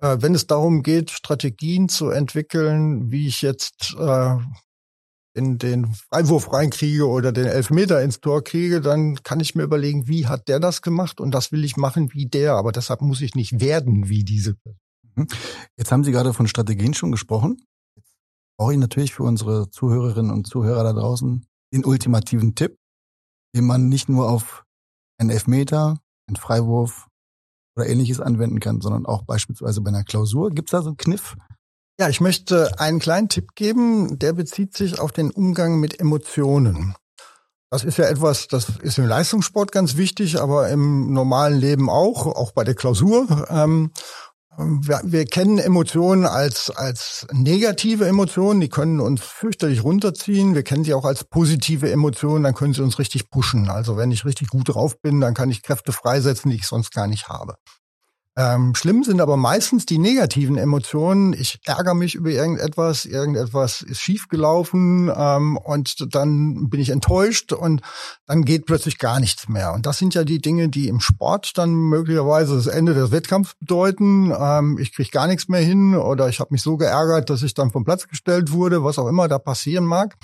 wenn es darum geht, Strategien zu entwickeln, wie ich jetzt äh, in den Freiwurf reinkriege oder den Elfmeter ins Tor kriege, dann kann ich mir überlegen, wie hat der das gemacht und das will ich machen wie der. Aber deshalb muss ich nicht werden wie diese. Mhm. Jetzt haben Sie gerade von Strategien schon gesprochen. Brauche ich natürlich für unsere Zuhörerinnen und Zuhörer da draußen den ultimativen Tipp, den man nicht nur auf einen Elfmeter, einen Freiwurf oder ähnliches anwenden kann, sondern auch beispielsweise bei einer Klausur. Gibt es da so einen Kniff? Ja, ich möchte einen kleinen Tipp geben, der bezieht sich auf den Umgang mit Emotionen. Das ist ja etwas, das ist im Leistungssport ganz wichtig, aber im normalen Leben auch, auch bei der Klausur. Ähm, wir, wir kennen Emotionen als, als negative Emotionen, die können uns fürchterlich runterziehen. Wir kennen sie auch als positive Emotionen, dann können sie uns richtig pushen. Also wenn ich richtig gut drauf bin, dann kann ich Kräfte freisetzen, die ich sonst gar nicht habe. Ähm, schlimm sind aber meistens die negativen Emotionen. Ich ärgere mich über irgendetwas, irgendetwas ist schiefgelaufen ähm, und dann bin ich enttäuscht und dann geht plötzlich gar nichts mehr. Und das sind ja die Dinge, die im Sport dann möglicherweise das Ende des Wettkampfs bedeuten. Ähm, ich kriege gar nichts mehr hin oder ich habe mich so geärgert, dass ich dann vom Platz gestellt wurde, was auch immer da passieren mag.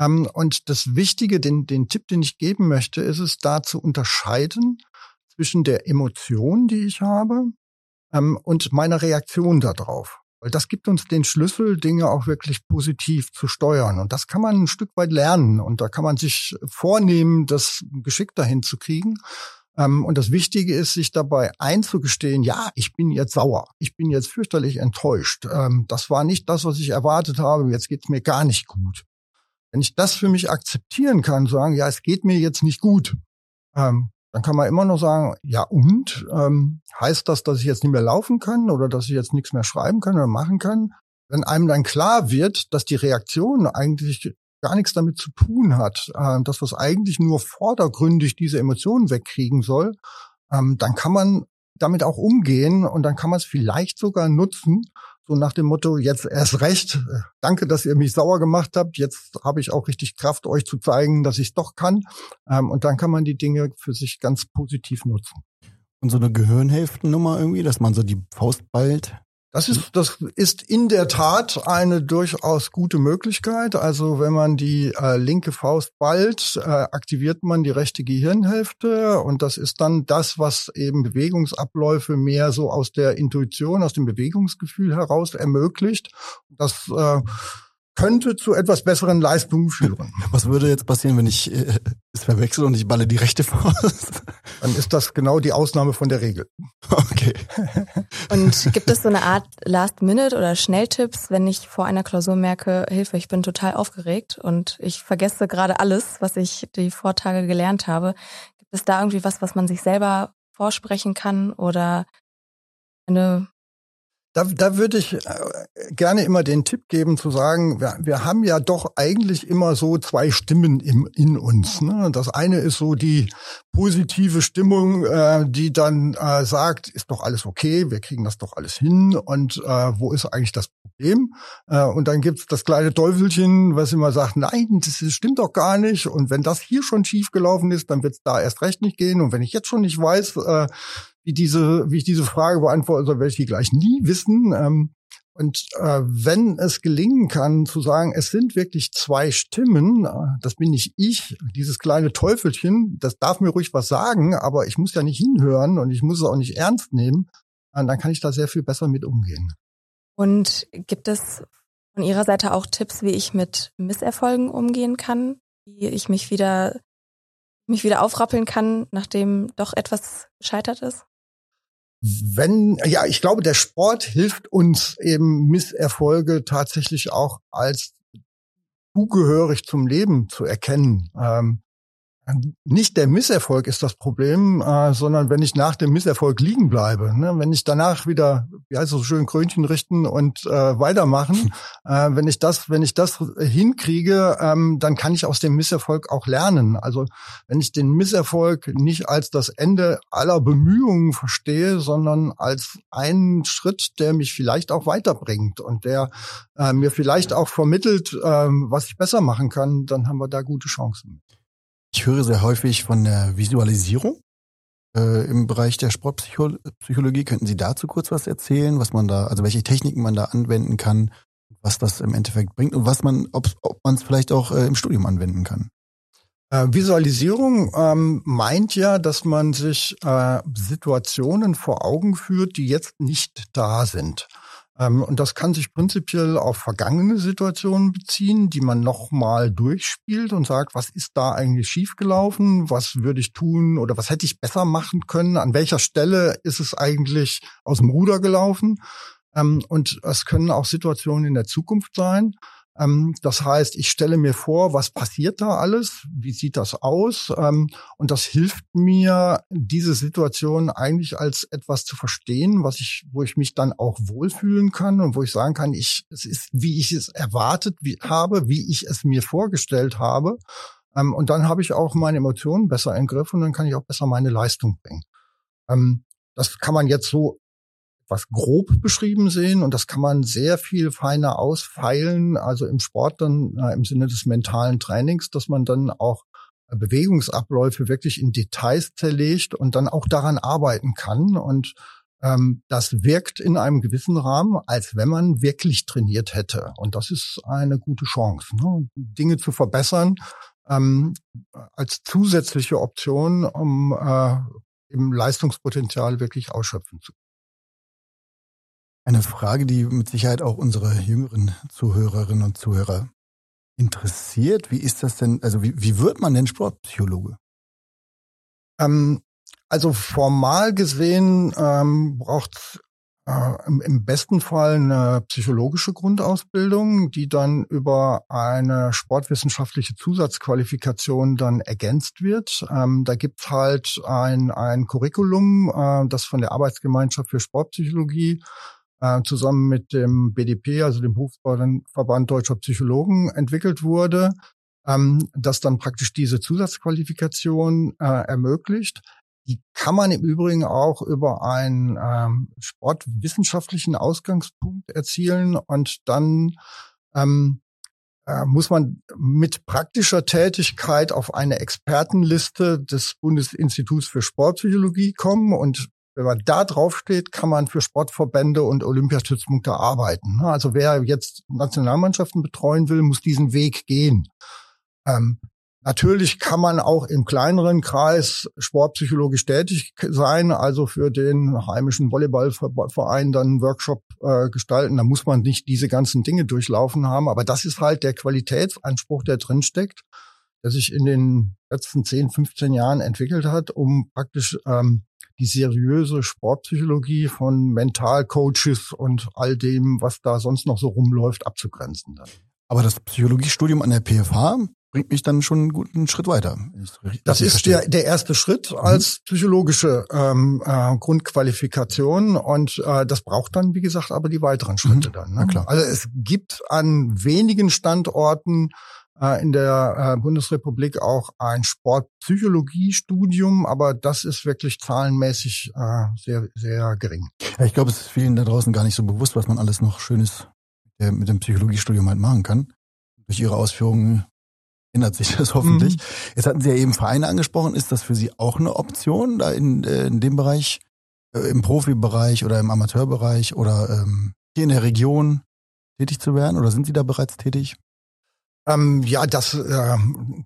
Ähm, und das Wichtige, den, den Tipp, den ich geben möchte, ist es da zu unterscheiden zwischen der Emotion, die ich habe, ähm, und meiner Reaktion darauf. Weil das gibt uns den Schlüssel, Dinge auch wirklich positiv zu steuern. Und das kann man ein Stück weit lernen. Und da kann man sich vornehmen, das geschickt dahin zu kriegen. Ähm, und das Wichtige ist, sich dabei einzugestehen, ja, ich bin jetzt sauer. Ich bin jetzt fürchterlich enttäuscht. Ähm, das war nicht das, was ich erwartet habe. Jetzt geht's mir gar nicht gut. Wenn ich das für mich akzeptieren kann, sagen, ja, es geht mir jetzt nicht gut, ähm, dann kann man immer noch sagen, ja und? Ähm, heißt das, dass ich jetzt nicht mehr laufen kann oder dass ich jetzt nichts mehr schreiben kann oder machen kann? Wenn einem dann klar wird, dass die Reaktion eigentlich gar nichts damit zu tun hat, äh, dass was eigentlich nur vordergründig diese Emotionen wegkriegen soll, ähm, dann kann man damit auch umgehen und dann kann man es vielleicht sogar nutzen, so nach dem Motto, jetzt erst recht, danke, dass ihr mich sauer gemacht habt, jetzt habe ich auch richtig Kraft, euch zu zeigen, dass ich es doch kann. Ähm, und dann kann man die Dinge für sich ganz positiv nutzen. Und so eine Gehirnhälftennummer irgendwie, dass man so die Faust ballt? Das ist, das ist in der Tat eine durchaus gute Möglichkeit. Also wenn man die äh, linke Faust ballt, äh, aktiviert man die rechte Gehirnhälfte und das ist dann das, was eben Bewegungsabläufe mehr so aus der Intuition, aus dem Bewegungsgefühl heraus ermöglicht. Das äh, könnte zu etwas besseren Leistungen führen. [laughs] Was würde jetzt passieren, wenn ich äh, es verwechsel und ich balle die rechte Faust? [laughs] Dann ist das genau die Ausnahme von der Regel. Okay. [laughs] Und gibt es so eine Art Last-Minute oder Schnelltipps, wenn ich vor einer Klausur merke, Hilfe, ich bin total aufgeregt und ich vergesse gerade alles, was ich die Vortage gelernt habe. Gibt es da irgendwie was, was man sich selber vorsprechen kann oder eine da, da würde ich äh, gerne immer den Tipp geben zu sagen, wir, wir haben ja doch eigentlich immer so zwei Stimmen im, in uns. Ne? Das eine ist so die positive Stimmung, äh, die dann äh, sagt, ist doch alles okay, wir kriegen das doch alles hin und äh, wo ist eigentlich das Problem? Äh, und dann gibt's das kleine Teufelchen, was immer sagt, nein, das stimmt doch gar nicht. Und wenn das hier schon schief gelaufen ist, dann wird's da erst recht nicht gehen. Und wenn ich jetzt schon nicht weiß, äh, wie diese, wie ich diese Frage beantworten soll, werde ich die gleich nie wissen. Ähm, und äh, wenn es gelingen kann, zu sagen, es sind wirklich zwei Stimmen, äh, das bin nicht ich, dieses kleine Teufelchen, das darf mir ruhig was sagen, aber ich muss ja nicht hinhören und ich muss es auch nicht ernst nehmen, äh, dann kann ich da sehr viel besser mit umgehen. Und gibt es von Ihrer Seite auch Tipps, wie ich mit Misserfolgen umgehen kann, wie ich mich wieder mich wieder aufrappeln kann, nachdem doch etwas gescheitert ist? Wenn, ja, ich glaube, der Sport hilft uns eben Misserfolge tatsächlich auch als zugehörig zum Leben zu erkennen. Ähm, nicht der Misserfolg ist das Problem, äh, sondern wenn ich nach dem Misserfolg liegen bleibe, ne? wenn ich danach wieder, wie heißt es so schön, Krönchen richten und äh, weitermachen, [laughs] äh, wenn ich das, wenn ich das hinkriege, ähm, dann kann ich aus dem Misserfolg auch lernen. Also wenn ich den Misserfolg nicht als das Ende aller Bemühungen verstehe, sondern als einen Schritt, der mich vielleicht auch weiterbringt und der äh, mir vielleicht auch vermittelt, äh, was ich besser machen kann, dann haben wir da gute Chancen. Ich höre sehr häufig von der Visualisierung äh, im Bereich der Sportpsychologie. Könnten Sie dazu kurz was erzählen, was man da, also welche Techniken man da anwenden kann, was das im Endeffekt bringt und was man, ob, man es vielleicht auch äh, im Studium anwenden kann? Äh, Visualisierung ähm, meint ja, dass man sich äh, Situationen vor Augen führt, die jetzt nicht da sind. Ähm, und das kann sich prinzipiell auf vergangene Situationen beziehen, die man nochmal durchspielt und sagt, was ist da eigentlich schiefgelaufen? Was würde ich tun oder was hätte ich besser machen können? An welcher Stelle ist es eigentlich aus dem Ruder gelaufen? Ähm, und es können auch Situationen in der Zukunft sein. Ähm, das heißt, ich stelle mir vor, was passiert da alles? Wie sieht das aus? Ähm, und das hilft mir, diese Situation eigentlich als etwas zu verstehen, was ich, wo ich mich dann auch wohlfühlen kann und wo ich sagen kann, ich, es ist, wie ich es erwartet habe, wie ich es mir vorgestellt habe. Ähm, und dann habe ich auch meine Emotionen besser im Griff und dann kann ich auch besser meine Leistung bringen. Das kann man jetzt so was grob beschrieben sehen und das kann man sehr viel feiner ausfeilen, also im Sport dann äh, im Sinne des mentalen Trainings, dass man dann auch Bewegungsabläufe wirklich in Details zerlegt und dann auch daran arbeiten kann und ähm, das wirkt in einem gewissen Rahmen, als wenn man wirklich trainiert hätte. Und das ist eine gute Chance, ne? Dinge zu verbessern ähm, als zusätzliche Option, um äh, im Leistungspotenzial wirklich ausschöpfen zu können. Eine Frage, die mit Sicherheit auch unsere jüngeren Zuhörerinnen und Zuhörer interessiert. Wie ist das denn, also wie, wie wird man denn Sportpsychologe? Ähm, also formal gesehen ähm, braucht äh, im, besten Fall eine psychologische Grundausbildung, die dann über eine sportwissenschaftliche Zusatzqualifikation dann ergänzt wird. Ähm, da gibt's halt ein, ein Curriculum, äh, das von der Arbeitsgemeinschaft für Sportpsychologie äh, zusammen mit dem BDP, also dem Berufsverband Deutscher Psychologen, entwickelt wurde, ähm, das dann praktisch diese Zusatzqualifikation äh, ermöglicht. Die kann man im Übrigen auch über einen ähm, sportwissenschaftlichen Ausgangspunkt erzielen und dann ähm, äh, muss man mit praktischer Tätigkeit auf eine Expertenliste des Bundesinstituts für Sportpsychologie kommen und wenn man da drauf steht, kann man für Sportverbände und Olympiastützpunkte arbeiten. Also wer jetzt Nationalmannschaften betreuen will, muss diesen Weg gehen. Ähm, natürlich kann man auch im kleineren Kreis sportpsychologisch tätig sein, also für den heimischen Volleyballverein dann einen Workshop äh, gestalten. Da muss man nicht diese ganzen Dinge durchlaufen haben, aber das ist halt der Qualitätsanspruch, der drinsteckt, der sich in den letzten 10, 15 Jahren entwickelt hat, um praktisch ähm, die seriöse Sportpsychologie von Mentalcoaches und all dem, was da sonst noch so rumläuft, abzugrenzen. Dann. Aber das Psychologiestudium an der PFH bringt mich dann schon einen guten Schritt weiter. Das ist der, der erste Schritt mhm. als psychologische ähm, äh, Grundqualifikation und äh, das braucht dann, wie gesagt, aber die weiteren Schritte mhm. dann. Ne? Also es gibt an wenigen Standorten in der äh, Bundesrepublik auch ein Sportpsychologiestudium, aber das ist wirklich zahlenmäßig äh, sehr, sehr gering. Ja, ich glaube, es ist vielen da draußen gar nicht so bewusst, was man alles noch Schönes mit dem Psychologiestudium halt machen kann. Durch Ihre Ausführungen ändert sich das hoffentlich. Mhm. Jetzt hatten Sie ja eben Vereine angesprochen. Ist das für Sie auch eine Option, da in, in dem Bereich, im Profibereich oder im Amateurbereich oder ähm, hier in der Region tätig zu werden? Oder sind Sie da bereits tätig? Ähm, ja, das, äh,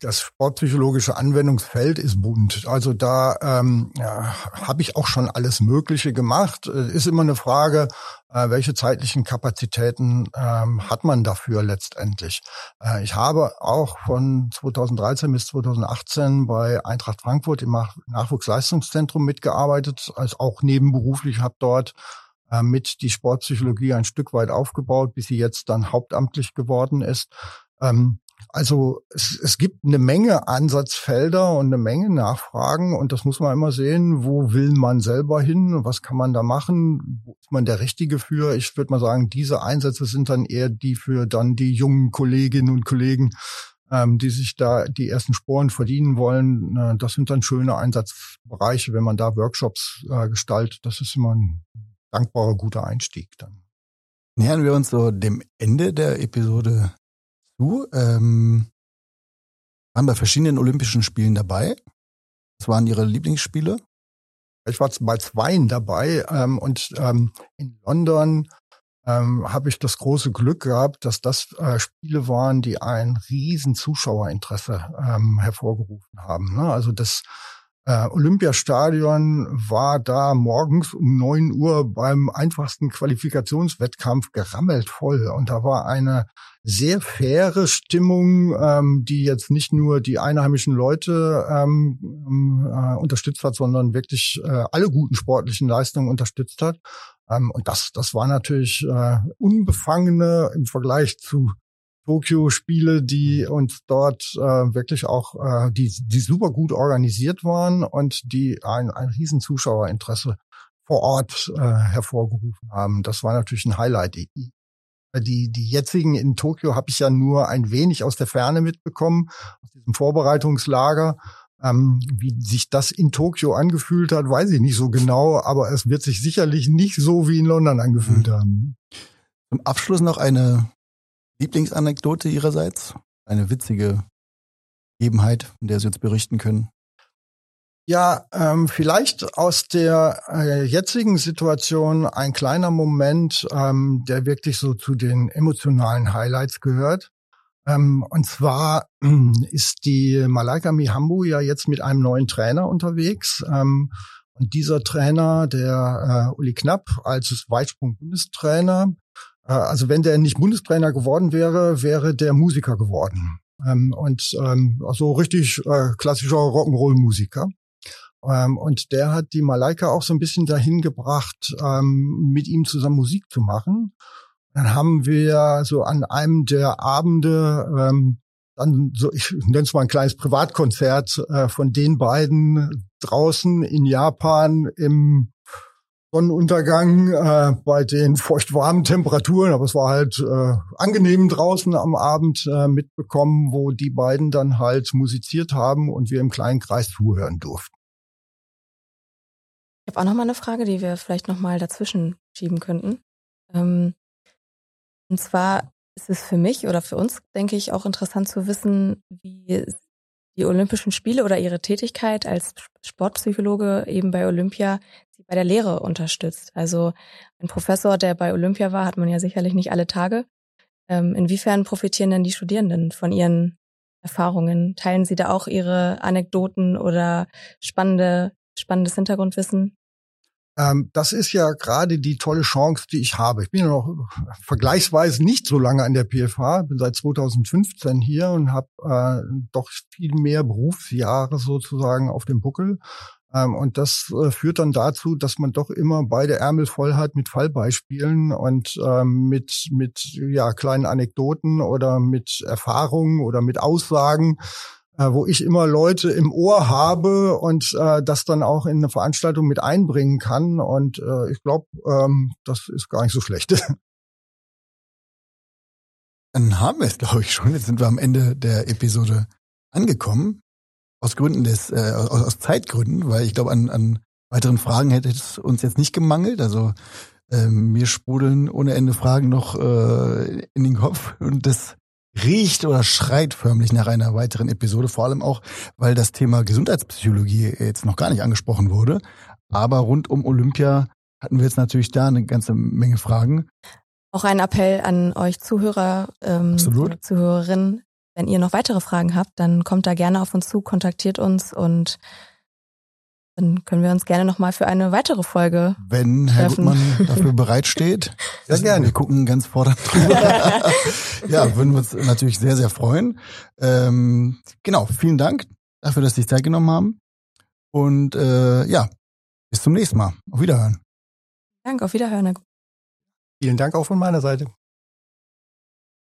das sportpsychologische Anwendungsfeld ist bunt. Also da ähm, ja, habe ich auch schon alles Mögliche gemacht. Es ist immer eine Frage, äh, welche zeitlichen Kapazitäten ähm, hat man dafür letztendlich. Äh, ich habe auch von 2013 bis 2018 bei Eintracht Frankfurt im Nachwuchsleistungszentrum mitgearbeitet, als auch nebenberuflich habe dort äh, mit die Sportpsychologie ein Stück weit aufgebaut, bis sie jetzt dann hauptamtlich geworden ist. Ähm, also es, es gibt eine Menge Ansatzfelder und eine Menge Nachfragen und das muss man immer sehen, wo will man selber hin, was kann man da machen, wo ist man der Richtige für. Ich würde mal sagen, diese Einsätze sind dann eher die für dann die jungen Kolleginnen und Kollegen, ähm, die sich da die ersten Sporen verdienen wollen. Äh, das sind dann schöne Einsatzbereiche, wenn man da Workshops äh, gestaltet. Das ist immer ein dankbarer, guter Einstieg dann. Nähern wir uns so dem Ende der Episode zu. Ähm, waren bei verschiedenen Olympischen Spielen dabei. Was waren Ihre Lieblingsspiele? Ich war bei zweien dabei ähm, und ähm, in London ähm, habe ich das große Glück gehabt, dass das äh, Spiele waren, die ein riesen Zuschauerinteresse ähm, hervorgerufen haben. Ne? Also das äh, Olympiastadion war da morgens um neun Uhr beim einfachsten Qualifikationswettkampf gerammelt voll. Und da war eine sehr faire Stimmung, ähm, die jetzt nicht nur die einheimischen Leute ähm, äh, unterstützt hat, sondern wirklich äh, alle guten sportlichen Leistungen unterstützt hat. Ähm, und das, das war natürlich äh, unbefangene im Vergleich zu Tokio-Spiele, die uns dort äh, wirklich auch, äh, die, die super gut organisiert waren und die ein, ein riesen Zuschauerinteresse vor Ort äh, hervorgerufen haben. Das war natürlich ein Highlight. Die, die, die jetzigen in Tokio habe ich ja nur ein wenig aus der Ferne mitbekommen, aus diesem Vorbereitungslager. Ähm, wie sich das in Tokio angefühlt hat, weiß ich nicht so genau, aber es wird sich sicherlich nicht so wie in London angefühlt mhm. haben. Zum Abschluss noch eine Lieblingsanekdote Ihrerseits? Eine witzige Gegebenheit, von der Sie uns berichten können? Ja, ähm, vielleicht aus der äh, jetzigen Situation ein kleiner Moment, ähm, der wirklich so zu den emotionalen Highlights gehört. Ähm, und zwar [clears throat] ist die Malaika Mihambu ja jetzt mit einem neuen Trainer unterwegs. Ähm, und dieser Trainer, der äh, Uli Knapp als Weitsprung-Bundestrainer, also wenn der nicht Bundestrainer geworden wäre, wäre der Musiker geworden. Ähm, und ähm, also richtig äh, klassischer Rock'n'Roll-Musiker. Ähm, und der hat die Malaika auch so ein bisschen dahin gebracht, ähm, mit ihm zusammen Musik zu machen. Dann haben wir so an einem der Abende ähm, dann so, ich nenne es mal ein kleines Privatkonzert äh, von den beiden draußen in Japan im Sonnenuntergang äh, bei den feuchtwarmen Temperaturen, aber es war halt äh, angenehm draußen am Abend äh, mitbekommen, wo die beiden dann halt musiziert haben und wir im kleinen Kreis zuhören durften. Ich habe auch noch mal eine Frage, die wir vielleicht noch mal dazwischen schieben könnten. Ähm, und zwar ist es für mich oder für uns, denke ich, auch interessant zu wissen, wie die Olympischen Spiele oder ihre Tätigkeit als Sportpsychologe eben bei Olympia sie bei der Lehre unterstützt. Also ein Professor, der bei Olympia war, hat man ja sicherlich nicht alle Tage. Ähm, inwiefern profitieren denn die Studierenden von ihren Erfahrungen? Teilen sie da auch ihre Anekdoten oder spannende, spannendes Hintergrundwissen? Ähm, das ist ja gerade die tolle Chance, die ich habe. Ich bin ja noch vergleichsweise nicht so lange an der PFH, bin seit 2015 hier und habe äh, doch viel mehr Berufsjahre sozusagen auf dem Buckel. Ähm, und das äh, führt dann dazu, dass man doch immer beide Ärmel voll hat mit Fallbeispielen und ähm, mit, mit ja, kleinen Anekdoten oder mit Erfahrungen oder mit Aussagen äh, wo ich immer Leute im Ohr habe und äh, das dann auch in eine Veranstaltung mit einbringen kann. Und ich glaube, ähm, das ist gar nicht so schlecht. [laughs] Dann haben wir es, glaube ich, schon. Jetzt sind wir am Ende der Episode angekommen. Aus Gründen des, äh, aus, aus Zeitgründen, weil ich glaube, an, an weiteren Fragen hätte es uns jetzt nicht gemangelt. Also ähm, mir sprudeln ohne Ende Fragen noch äh, in den Kopf und das riecht oder schreit förmlich nach einer weiteren Episode, vor allem auch, weil das Thema Gesundheitspsychologie jetzt noch gar nicht angesprochen wurde. Aber rund um Olympia hatten wir jetzt natürlich da eine ganze Menge Fragen. Auch ein Appell an euch Zuhörer, ähm, Zuhörerinnen, wenn ihr noch weitere Fragen habt, dann kommt da gerne auf uns zu, kontaktiert uns und dann können wir uns gerne nochmal für eine weitere Folge. Wenn Herr treffen. Gutmann [laughs] dafür bereitsteht. Sehr gerne. Wir gucken ganz fordernd drüber. [laughs] ja, würden wir uns natürlich sehr, sehr freuen. Ähm, genau, vielen Dank dafür, dass Sie sich Zeit genommen haben. Und äh, ja, bis zum nächsten Mal. Auf Wiederhören. Danke, auf Wiederhören. Vielen Dank auch von meiner Seite.